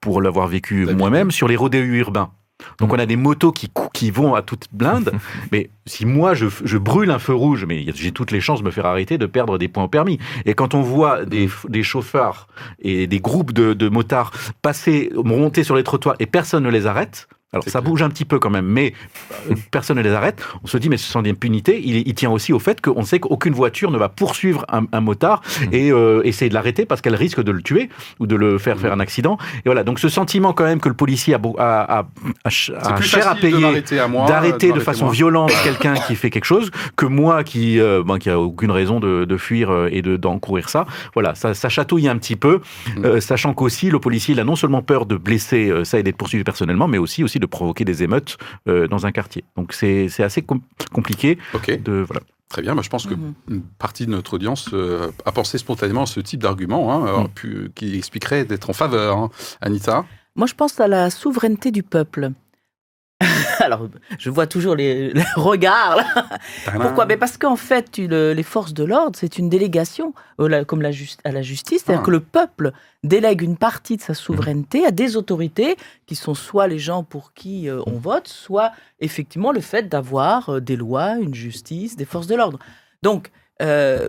pour l'avoir vécu David. moi-même, sur les rodéos urbains. Donc on a des motos qui, qui vont à toute blinde, <laughs> mais si moi je, je brûle un feu rouge, mais j'ai toutes les chances de me faire arrêter, de perdre des points au permis. Et quand on voit des, des chauffeurs et des groupes de, de motards passer, monter sur les trottoirs et personne ne les arrête, alors ça clair. bouge un petit peu quand même, mais euh, <laughs> personne ne les arrête. On se dit, mais ce sont des impunités. Il, il tient aussi au fait qu'on sait qu'aucune voiture ne va poursuivre un, un motard et euh, essayer de l'arrêter parce qu'elle risque de le tuer ou de le faire faire un accident. Et voilà, donc ce sentiment quand même que le policier a, a, a, a cher à payer d'arrêter de façon moi. violente <coughs> quelqu'un qui fait quelque chose que moi qui euh, ben, qui a aucune raison de, de fuir euh, et de d'encourir ça voilà ça, ça chatouille un petit peu Mm. euh, sachant qu'aussi le policier il a non seulement peur de blesser euh, ça et d'être poursuivi personnellement mais aussi aussi de provoquer des émeutes euh, dans un quartier donc c'est c'est assez com- compliqué de voilà très bien. Bah, je pense que Mhm. une partie de notre audience euh, a pensé spontanément à ce type d'argument hein, Mm. pu- qui expliquerait d'être en faveur. hein. Anita? Moi, je pense à la souveraineté du peuple. <laughs> Alors, je vois toujours les, <laughs> les regards. là. Pourquoi? Mais Parce qu'en fait, le- les forces de l'ordre, c'est une délégation, euh, comme la à la justice, c'est-à-dire Ah. que le peuple délègue une partie de sa souveraineté à des autorités qui sont soit les gens pour qui euh, on vote, soit effectivement le fait d'avoir euh, des lois, une justice, des forces de l'ordre. Donc, euh,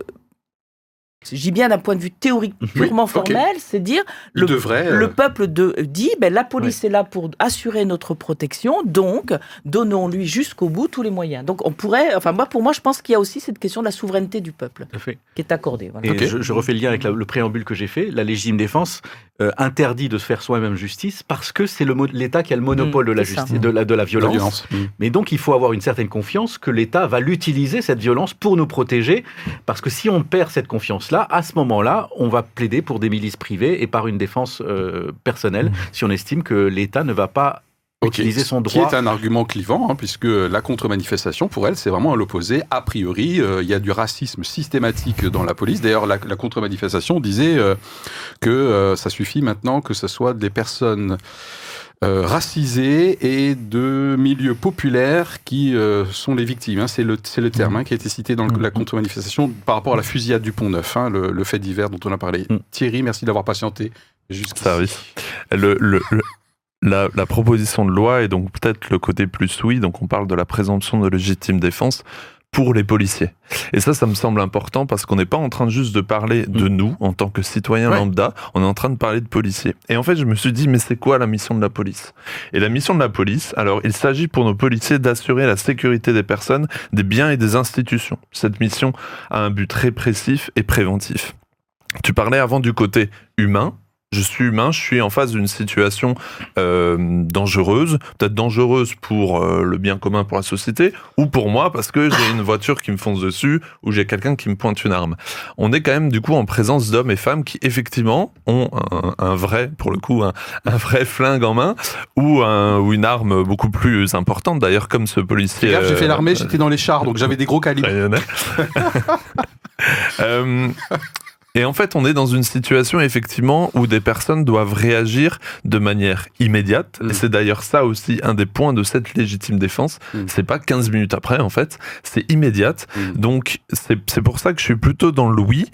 je dis bien d'un point de vue théorique purement ok. formel, c'est dire le, devrait, euh, le peuple de, dit ben, la police est là pour assurer notre protection, donc donnons-lui jusqu'au bout tous les moyens. Donc on pourrait, enfin moi pour moi je pense qu'il y a aussi cette question de la souveraineté du peuple fait. qui est accordée. voilà. Et Ok. je, je refais le lien avec la- le préambule que j'ai fait. La légitime défense euh, interdit de se faire soi-même justice parce que c'est l'État qui a le monopole Mmh, de la justice, de la, de la La violence. Mm. Mais donc, il faut avoir une certaine confiance que l'État va l'utiliser, cette violence, pour nous protéger. Parce que si on perd cette à ce moment-là, on va plaider pour des milices privées et par une défense euh, personnelle, si on estime que l'État ne va pas utiliser son Qui droit. est un argument clivant, hein, puisque la contre-manifestation, pour elle, c'est vraiment à l'opposé. A priori, euh, il y a du racisme systématique dans la police. D'ailleurs, la, la contre-manifestation disait euh, que euh, ça suffit maintenant que ce soit des personnes euh, racisées et de milieux populaires qui euh, sont les victimes. hein. C'est le, le terme hein, qui a été cité dans la contre-manifestation par rapport à la fusillade du Pont-Neuf, hein, le, le fait divers dont on a parlé. Mm. Thierry, merci d'avoir patienté. le- le- la, la proposition de loi est donc peut-être le côté plus oui, donc on parle de la présomption de légitime défense pour les policiers. Et ça, ça me semble important parce qu'on n'est pas en train juste de parler de nous en tant que citoyens Ouais. lambda, on est en train de parler de policiers. Et en fait, je me suis dit, mais c'est quoi la mission de la police? Et la mission de la police, alors il s'agit pour nos policiers d'assurer la sécurité des personnes, des biens et des institutions. Cette mission a un but répressif et préventif. Tu parlais avant du côté humain. Je suis humain, je suis en face d'une situation euh, dangereuse, peut-être dangereuse pour euh, le bien commun pour la société, ou pour moi parce que j'ai une voiture qui me fonce dessus, ou j'ai quelqu'un qui me pointe une arme. On est quand même du coup en présence d'hommes et femmes qui effectivement ont un, un vrai, pour le coup, un, un vrai flingue en main, ou, un, ou une arme beaucoup plus importante d'ailleurs, comme ce policier. Gaffe, j'ai fait euh, l'armée, j'étais dans les chars, donc j'avais des gros calibres. <laughs> Et en fait, on est dans une situation effectivement où des personnes doivent réagir de manière immédiate. Mm. Et c'est d'ailleurs ça aussi un des points de cette légitime défense. Mm. C'est pas 15 minutes après, en fait, c'est immédiate. Mm. Donc, c'est c'est pour ça que je suis plutôt dans le oui.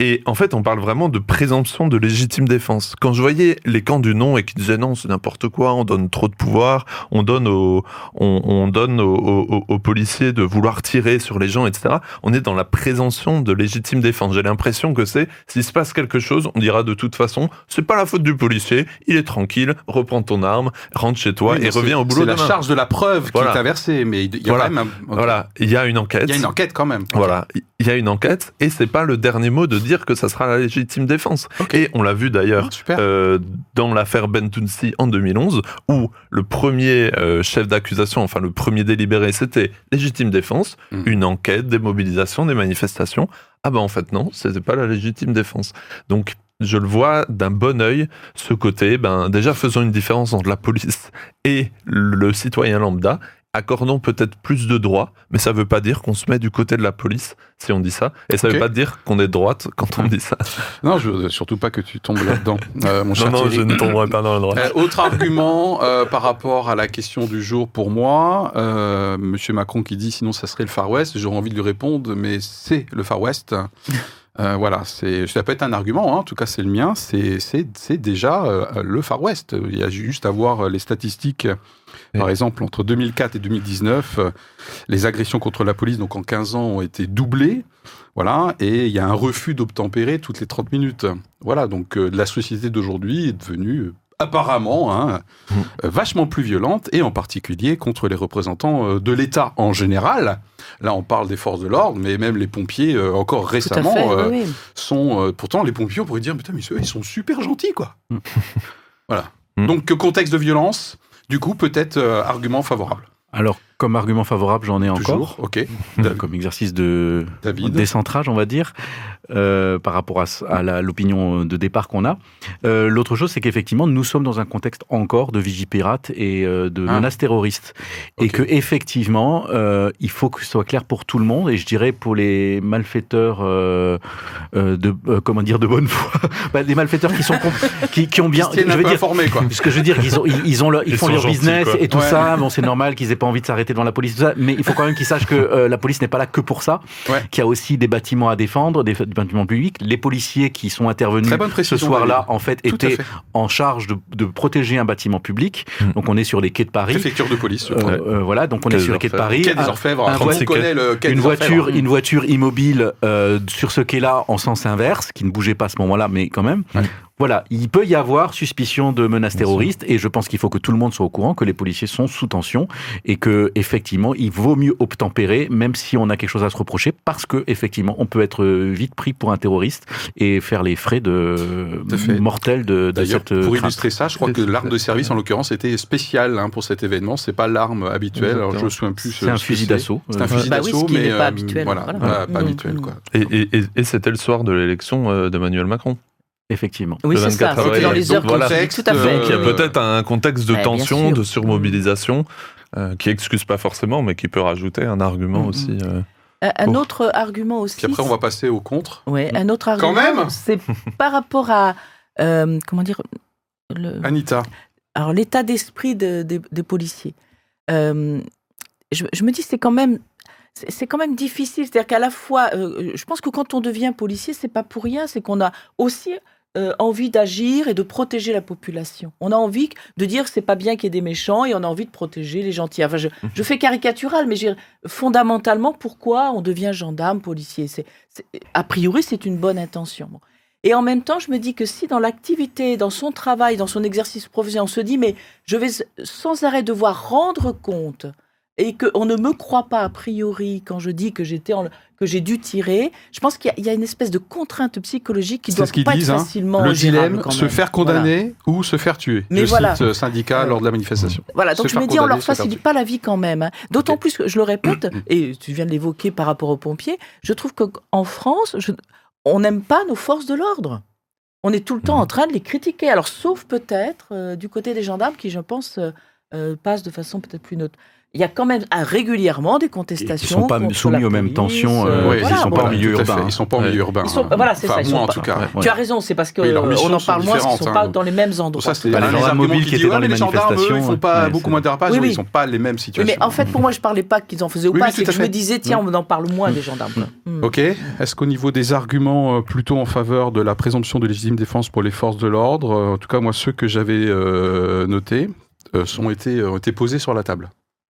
Et en fait, on parle vraiment de présomption de légitime défense. Quand je voyais les camps du non et qui disaient non, c'est n'importe quoi, on donne trop de pouvoir, on donne aux, on, on donne aux, aux- aux policiers de vouloir tirer sur les gens, etc. On est dans la présomption de légitime défense. J'ai l'impression que c'est, s'il se passe quelque chose, on dira de toute façon, c'est pas la faute du policier, il est tranquille, reprends ton arme, rentre chez toi Oui, et reviens au boulot C'est la demain. charge de la preuve Voilà. qui est inversée, mais il y a Voilà. quand même un... ok. Voilà, il y a une enquête. Il y a une enquête quand même. Voilà, il y a une enquête et c'est pas le dernier mot de dire que ça sera la légitime défense. Et on l'a vu d'ailleurs Ah, euh, dans l'affaire Bentounsi en 2011 où le premier euh, chef d'accusation, enfin le premier délibéré, c'était légitime défense, Mhm. une enquête, des mobilisations, des manifestations. Ah ben en fait non, c'était pas la légitime défense. Donc je le vois d'un bon œil, ce côté, ben déjà faisons une différence entre la police et le citoyen lambda. Accordons peut-être plus de droits, mais ça veut pas dire qu'on se met du côté de la police si on dit ça. Et ça Ok. veut pas dire qu'on est de droite quand on dit ça. <laughs> Non, je veux surtout pas que tu tombes là-dedans, euh, mon cher Non, non, Thierry. je ne tomberai pas dans le droit. Euh, autre argument euh, par rapport à la question du jour pour moi, euh, Monsieur Macron qui dit sinon ça serait le Far West, j'aurais envie de lui répondre, mais c'est le Far West. Euh, voilà, c'est, ça peut être un argument, hein, en tout cas c'est le mien, c'est, déjà euh, le Far West. Il y a juste à voir les statistiques. Par Oui. exemple, entre 2004 et 2019, euh, les agressions contre la police, donc en 15 ans, ont été doublées. Voilà, et il y a un refus d'obtempérer toutes les 30 minutes. Voilà, donc euh, la société d'aujourd'hui est devenue euh, apparemment hein, Mm. euh, vachement plus violente, et en particulier contre les représentants euh, de l'État en général. Là, on parle des forces de l'ordre, mais même les pompiers, euh, encore récemment, fait, euh, oui, sont... euh, pourtant, les pompiers, on pourrait dire, putain, mais ceux, ils sont super gentils, quoi. Mm. <laughs> voilà. Mm. Donc, contexte de violence, du coup, peut-être euh, argument favorable. Alors, comme argument favorable, j'en ai encore. Toujours, ok. Euh, <laughs> comme exercice de David. décentrage, on va dire, euh, par rapport à, l'opinion de départ qu'on a. Euh, L'autre chose, c'est qu'effectivement, nous sommes dans un contexte encore de vigipirate et euh, de Ah. menaces terroristes. Et que effectivement, euh, il faut que ce soit clair pour tout le monde, et je dirais pour les malfaiteurs euh, euh, de, euh, comment dire, de bonne foi, <laughs> Bah, des malfaiteurs qui, sont, qui, qui ont bien... Qui je veux dire, informés, quoi. ce que je veux dire, ils, ont, ils, ils ont leur- ils Ils font leur gentils, business quoi. et tout Ouais. ça. Bon, c'est normal qu'ils aient pas envie de s'arrêter devant la police, tout ça. Mais il faut quand même qu'ils sachent que euh, la police n'est pas là que pour ça. Ouais. Qu'il y a aussi des bâtiments à défendre, des, bâtiment public. Les policiers qui sont intervenus ce soir-là, en fait, Tout étaient fait. en charge de, de protéger un bâtiment public. Mm. Donc on est sur les quais de Paris. Préfecture de police, Euh, euh, voilà, donc on Quai est sur les quais de. Paris. Quai des Un- Orfèvres. un monde voiture- connaît le quai une des voiture, Orfèvres. une voiture immobile euh, sur ce quai-là en sens inverse, qui ne bougeait pas à ce moment-là, mais quand même. Ouais. Voilà, il peut y avoir suspicion de menaces terroristes et je pense qu'il faut que tout le monde soit au courant que les policiers sont sous tension et que effectivement il vaut mieux obtempérer même si on a quelque chose à se reprocher parce que effectivement on peut être euh, vite pris pour un terroriste et faire les frais de mortels de, de D'ailleurs, cette euh, pour crainte. illustrer ça, je crois que l'arme de service, en l'occurrence, était spéciale hein, pour cet événement. C'est pas l'arme habituelle. Alors, je me souviens plus. C'est un fusil d'assaut. C'est un Euh, fusil Bah oui, ce d'assaut, qui mais n'est pas euh, habituel, Voilà, voilà. pas, pas habituel, quoi. Et, et- c'était le soir de l'élection euh, d'Emmanuel Macron. Effectivement. Oui, c'est ça. 24 C'était dans les Donc, heures qu'on contexte, Tout à fait. euh, Donc il y a peut-être un contexte de Ouais, tension, de surmobilisation, euh, qui excuse pas forcément, mais qui peut rajouter un argument Mm, aussi. euh, Un, un Pour- autre argument aussi. Puis après, on va passer au contre. Ouais, un autre Quand argument. même C'est <laughs> par rapport à euh, comment dire le, Anita. alors l'état d'esprit de- des- des policiers. Euh, je, je me dis c'est quand même c'est c'est quand même difficile, c'est-à-dire qu'à la fois, euh, je pense que quand on devient policier, c'est pas pour rien, c'est qu'on a aussi euh, envie d'agir et de protéger la population. On a envie de dire que c'est pas bien qu'il y ait des méchants et on a envie de protéger les gentils. Enfin, je, je fais caricatural, mais fondamentalement, pourquoi on devient gendarme, policier? C'est- c'est- A priori, c'est une bonne intention. Bon. Et en même temps, je me dis que si dans l'activité, dans son travail, dans son exercice professionnel, on se dit, mais je vais sans arrêt devoir rendre compte et qu'on ne me croit pas a priori quand je dis que j'étais en- que j'ai dû tirer, je pense qu'il y, a- il y a une espèce de contrainte psychologique qui doit ce pas disent, être hein. facilement Le dilemme, se faire condamner ou se faire tuer. Mais voilà. cite euh, syndicat lors de la manifestation. Voilà, donc Se je me dis, on leur facilite pas la vie quand même. hein. D'autant plus que, je le répète, <coughs> et tu viens de l'évoquer par rapport aux pompiers, je trouve qu'en France, je- on n'aime pas nos forces de l'ordre. On est tout le temps en train de les critiquer. Alors, sauf peut-être euh, du côté des gendarmes qui, je pense, euh, passent de façon peut-être plus neutre. Il y a quand même ah, régulièrement des Ils contestations. sont pas soumis aux mêmes tensions. euh, Oui, ils voilà, sont pas en milieu urbain. Ils sont pas en milieu urbain. Voilà, c'est Enfin, ça, ils moi, sont en pas- tout cas. Ouais. Tu as raison, c'est parce que Oui, leurs euh, missions on en parle moins, parce qu'ils différentes, sont pas hein. dans les mêmes endroits. ça, c'est Bah, les gendarmes arguments mobiles qui étaient dans les mais les gendarmes, eux, ils manifestations, font pas beaucoup moins oui. ils sont pas les mêmes situations. mais en fait, pour moi, je parlais pas qu'ils en faisaient ou pas, c'est que je me disais, tiens, on en parle moins des gendarmes. quoi. Hmm. Ok. Est-ce qu'au niveau des arguments euh, plutôt en faveur de la présomption de légitime défense pour les forces de l'ordre, euh, en tout cas moi ceux que j'avais euh, notés euh, ont été posés sur la table.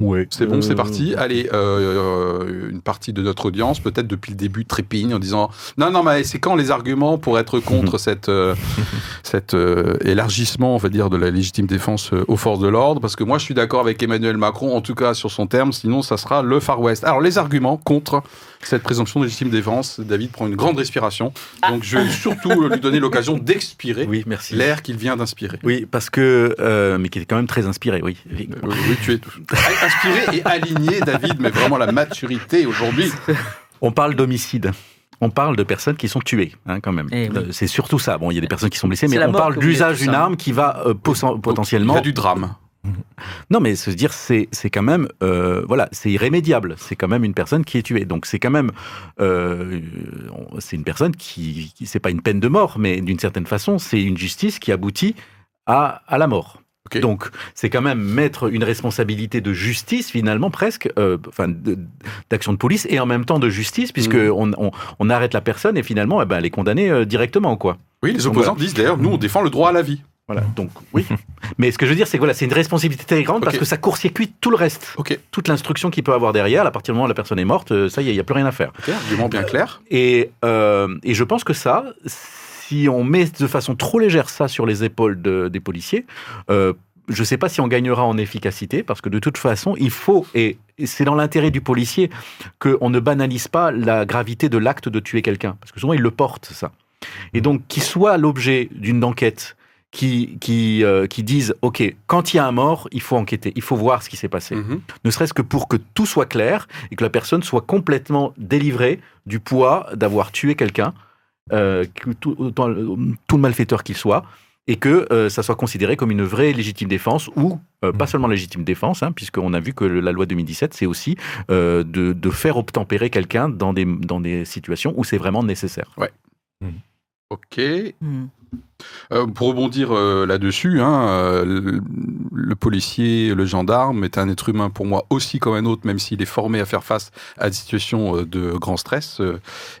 Ouais. C'est bon, c'est Euh, parti. Allez, euh, euh, une partie de notre audience, peut-être depuis le début, trépigne en disant non, non, mais c'est quand les arguments pour être contre <laughs> cette, euh, cet euh, élargissement, on va dire, de la légitime défense euh, aux forces de l'ordre? Parce que moi, je suis d'accord avec Emmanuel Macron, en tout cas sur son terme, sinon ça sera le Far West. Alors, les arguments contre cette présomption de légitime défense, David prend une grande respiration. Donc, je vais surtout <laughs> lui donner l'occasion d'expirer Oui, merci. l'air qu'il vient d'inspirer. Oui, parce que, euh, mais qui est quand même très inspiré, oui. Euh, Oui, oui, tu es <laughs> inspiré et aligné, David, mais vraiment la maturité aujourd'hui. On parle d'homicide. On parle de personnes qui sont tuées, hein, quand même. Eh oui. Euh, C'est surtout ça. Bon, il y a des personnes qui sont blessées, mais on parle d'usage d'une arme qui va euh, poten- potentiellement. Il y a du drame. Non, mais se dire, c'est c'est quand même, euh, voilà, c'est irrémédiable. C'est quand même une personne qui est tuée. Donc c'est quand même, euh, c'est une personne qui, qui c'est pas une peine de mort, mais d'une certaine façon, c'est une justice qui aboutit à, à la mort. Donc c'est quand même mettre une responsabilité de justice finalement presque, euh, enfin d'action de police et en même temps de justice puisque Mhm. on, arrête la personne et finalement, eh ben, elle est condamnée euh, directement quoi. Oui, les Donc, opposants disent d'ailleurs, nous, on défend le droit à la vie. Voilà. Donc oui. <laughs> mais ce que je veux dire, c'est que voilà, c'est une responsabilité très grande parce que ça court-circuite tout le reste toute l'instruction qu'il peut avoir derrière, à partir du moment où la personne est morte, euh, ça y est, il n'y a plus rien à faire. ok, argument bien clair. Et, euh, et je pense que ça, si on met de façon trop légère ça sur les épaules de- des policiers, euh, je ne sais pas si on gagnera en efficacité, parce que de toute façon, il faut, et c'est dans l'intérêt du policier, qu'on ne banalise pas la gravité de l'acte de tuer quelqu'un, parce que souvent il le porte, ça. Et donc, qu'il soit l'objet d'une enquête qui, qui, euh, qui dise, OK, quand il y a un mort, il faut enquêter, il faut voir ce qui s'est passé Mhm. ne serait-ce que pour que tout soit clair et que la personne soit complètement délivrée du poids d'avoir tué quelqu'un, euh, que tout, autant- tout le malfaiteur qu'il soit, et que euh, ça soit considéré comme une vraie légitime défense ou euh, pas seulement légitime défense, hein, puisqu'on a vu que le- la loi 2017, c'est aussi euh, de, de faire obtempérer quelqu'un dans des, dans des situations où c'est vraiment nécessaire. Ok. Hmm. Euh, pour rebondir euh, là-dessus, hein, euh, le, policier, le gendarme est un être humain pour moi aussi comme un autre, même s'il est formé à faire face à des situations de grand stress,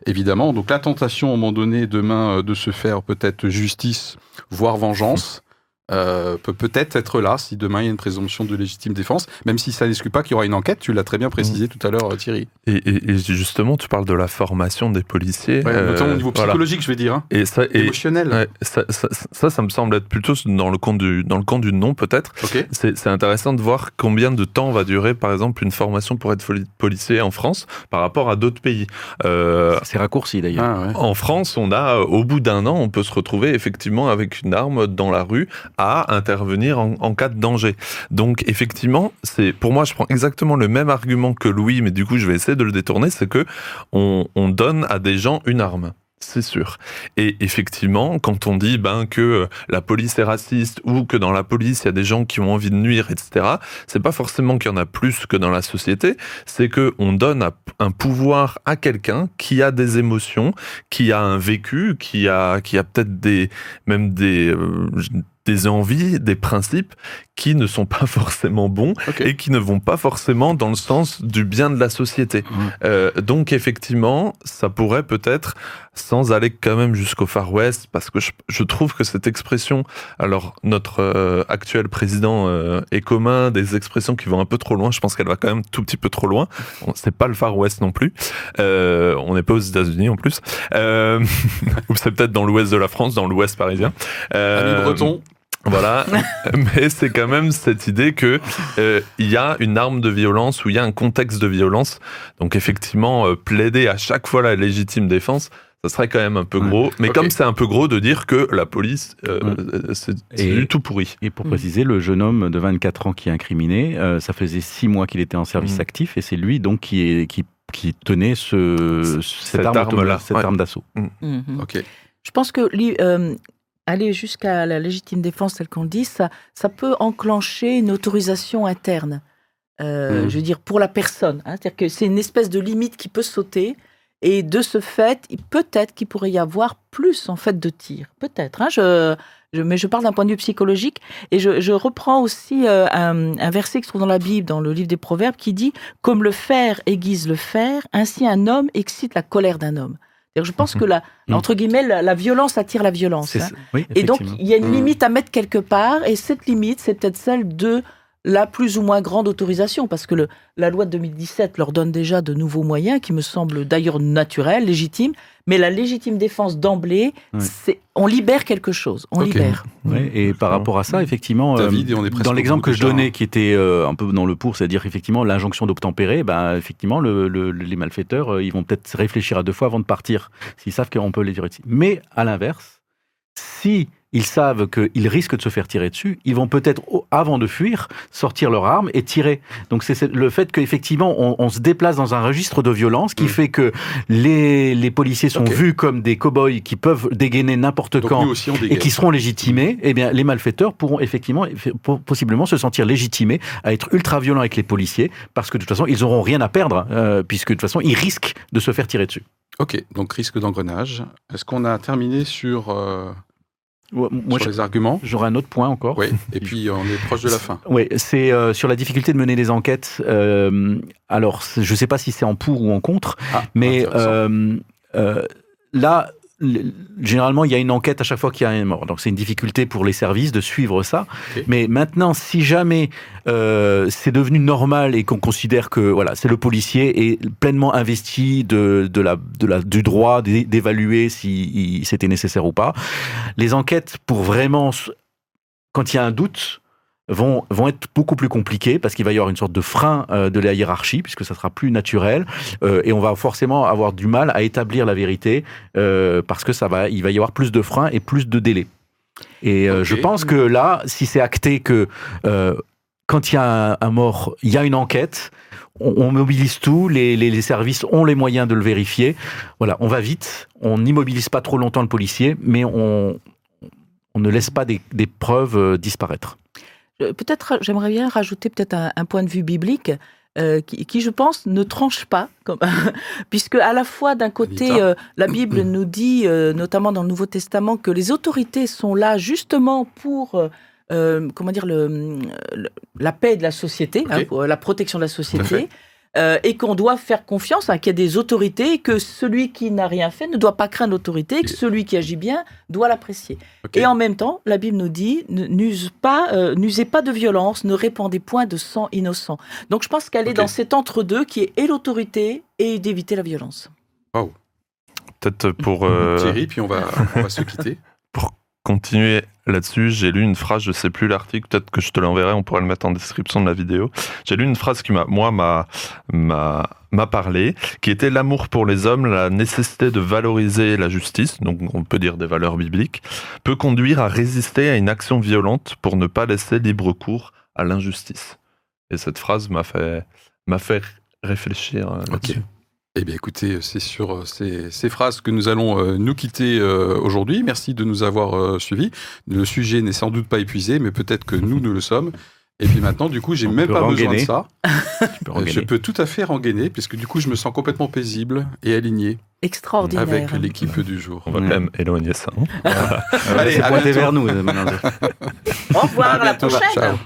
évidemment. Donc la tentation, à un moment donné, demain, de se faire peut-être justice, voire vengeance. Euh, peut peut-être être là si demain il y a une présomption de légitime défense, même si ça n'exclut pas qu'il y aura une enquête, tu l'as très bien précisé tout à l'heure Thierry. Et, et- et justement, tu parles de la formation des policiers. Ouais, euh, notamment au niveau voilà. psychologique, je vais dire, hein, Et ça, et, émotionnel. ouais, ça, ça, ça, ça me semble être plutôt dans le camp du, dans le camp du non, peut-être. Ok. C'est intéressant de voir combien de temps va durer, par exemple, une formation pour être policier en France par rapport à d'autres pays. Euh, C'est raccourci d'ailleurs. Ah, ouais. en France, on a, euh, au bout d'un an, on peut se retrouver effectivement avec une arme dans la rue à intervenir en, cas de danger. Donc, effectivement, c'est pour moi, je prends exactement le même argument que Louis, mais du coup, je vais essayer de le détourner, c'est que on, on donne à des gens une arme. C'est sûr. Et effectivement, quand on dit ben que la police est raciste ou que dans la police il y a des gens qui ont envie de nuire, etc. C'est pas forcément qu'il y en a plus que dans la société. C'est que on donne un pouvoir à quelqu'un qui a des émotions, qui a un vécu, qui a qui a peut-être des même des euh, des envies, des principes qui ne sont pas <laughs> forcément bons et qui ne vont pas forcément dans le sens du bien de la société. Mhm. Euh, donc effectivement, ça pourrait peut-être, sans aller quand même jusqu'au Far West, parce que je, je trouve que cette expression, alors notre euh, actuel président euh, est commun des expressions qui vont un peu trop loin, je pense qu'elle va quand même tout petit peu trop loin. Bon, c'est pas le Far West non plus. On n'est pas aux États-Unis en plus. <laughs> Ou c'est peut-être dans l'ouest de la France, dans l'ouest parisien. Voilà, <laughs> mais c'est quand même cette idée que euh, il y a une arme de violence ou il y a un contexte de violence. Donc effectivement, euh, plaider à chaque fois la légitime défense, ça serait quand même un peu Ouais. gros. Mais comme c'est un peu gros de dire que la police, euh, Ouais. euh, c'est du tout pourri. Et pour Mm. préciser, le jeune homme de 24 ans qui est incriminé, euh, ça faisait six mois qu'il était en service Mhm. actif et c'est lui donc qui, est, qui, qui tenait ce, cette, Cette arme, arme-là, cette ouais. arme d'assaut. Ok. Je pense que euh, aller jusqu'à la légitime défense, tel qu'on dit, ça, ça peut enclencher une autorisation interne. Euh, Mhm. Je veux dire, pour la personne. hein. C'est-à-dire que c'est une espèce de limite qui peut sauter. Et de ce fait, peut-être qu'il pourrait y avoir plus en fait de tirs. Peut-être. hein. Je, je- mais je parle d'un point de vue psychologique. Et je, je reprends aussi euh, un, un verset qui se trouve dans la Bible, dans le livre des Proverbes, qui dit Comme le fer aiguise le fer, ainsi un homme excite la colère d'un homme. Je pense que la, Mhm. entre guillemets, la, la violence attire la violence. Hein. Oui, Et donc, il y a une Mhm. limite à mettre quelque part, et cette limite, c'est peut-être celle de la plus ou moins grande autorisation, parce que le, la loi de 2017 leur donne déjà de nouveaux moyens, qui me semblent d'ailleurs naturels, légitimes, mais la légitime défense d'emblée, c'est on libère quelque chose, on libère. Et par rapport à ça, effectivement, euh, David, et on est presque dans l'exemple que je donnais, hein. qui était euh, un peu dans le pour, c'est-à-dire effectivement l'injonction d'obtempérer, ben, effectivement, le- le- les malfaiteurs, euh, ils vont peut-être réfléchir à deux fois avant de partir, s'ils savent qu'on peut les tirer. Mais à l'inverse, si ils savent qu'ils risquent de se faire tirer dessus, ils vont peut-être, avant de fuir, sortir leur arme et tirer. Donc c'est le fait qu'effectivement, on, on se déplace dans un registre de violence qui Mm. fait que les, les policiers sont vus comme des cow-boys qui peuvent dégainer n'importe quand et qui seront légitimés, eh bien, les malfaiteurs pourront effectivement, eff- po- possiblement se sentir légitimés à être ultra violents avec les policiers, parce que de toute façon, ils auront rien à perdre, euh, puisque de toute façon, ils risquent de se faire tirer dessus. Ok, donc risque d'engrenage. Est-ce qu'on a terminé sur, euh, Ouais, Moi, sur les arguments j'aurais un autre point encore. Oui, et puis on est proche de la fin. Oui, c'est euh, sur la difficulté de mener des enquêtes. Euh, alors, je ne sais pas si c'est en pour ou en contre, Ah, mais euh, là, généralement, il y a une enquête à chaque fois qu'il y a un mort. Donc, c'est une difficulté pour les services de suivre ça. Mais maintenant, si jamais euh, c'est devenu normal et qu'on considère que voilà, c'est le policier est pleinement investi de, de la, de la, du droit d'é- d'évaluer si c'était nécessaire ou pas, les enquêtes pour vraiment, quand il y a un doute, vont, vont être beaucoup plus compliquées parce qu'il va y avoir une sorte de frein euh, de la hiérarchie puisque ça sera plus naturel euh, et on va forcément avoir du mal à établir la vérité euh, parce que ça va, il va y avoir plus de freins et plus de délais. Et je pense que là, si c'est acté que quand il y a un, un mort, il y a une enquête, on, on mobilise tout, les, les, les services ont les moyens de le vérifier. Voilà, on va vite, on n'immobilise pas trop longtemps le policier, mais on, on ne laisse pas des, des preuves disparaître. Euh, Peut-être, j'aimerais bien rajouter peut-être un, un point de vue biblique. euh, qui, qui, je pense, ne tranche pas, comme, <laughs> puisque à la fois d'un côté, euh, la Bible nous dit, euh, notamment dans le Nouveau Testament, que les autorités sont là justement pour, euh, comment dire, le, le- la paix de la société, hein, pour la protection de la société. Euh, et qu'on doit faire confiance, hein, qu'il y a des autorités, et que celui qui n'a rien fait ne doit pas craindre l'autorité, et que celui qui agit bien doit l'apprécier. Et en même temps, la Bible nous dit pas, euh, n'usez pas de violence, ne répandez point de sang innocent. Donc je pense qu'elle est dans cet entre-deux qui est et l'autorité et d'éviter la violence. Peut-être pour <laughs> euh, Thierry, puis on va, on va se quitter. Continuer là-dessus, j'ai lu une phrase, je sais plus l'article, peut-être que je te l'enverrai, on pourra le mettre en description de la vidéo. J'ai lu une phrase qui m'a, moi, m'a, m'a, m'a parlé, qui était l'amour pour les hommes, la nécessité de valoriser la justice, donc on peut dire des valeurs bibliques, peut conduire à résister à une action violente pour ne pas laisser libre cours à l'injustice. Et cette phrase m'a fait, m'a fait réfléchir euh, là-dessus. Eh bien, écoutez, c'est sur euh, ces, ces phrases que nous allons euh, nous quitter euh, aujourd'hui. Merci de nous avoir euh, suivis. Le sujet n'est sans doute pas épuisé, mais peut-être que nous, nous le sommes. Et puis maintenant, du coup, j'ai même pas besoin de ça. <laughs> Peux Euh. Je peux tout à fait rengainer, puisque du coup, je me sens complètement paisible et aligné Extraordinaire. avec l'équipe du jour. On va quand même éloigner ça. hein. <laughs> Euh, Allez, à bientôt. vers nous. <laughs> euh. Au revoir, À à la bientôt. prochaine. Ciao.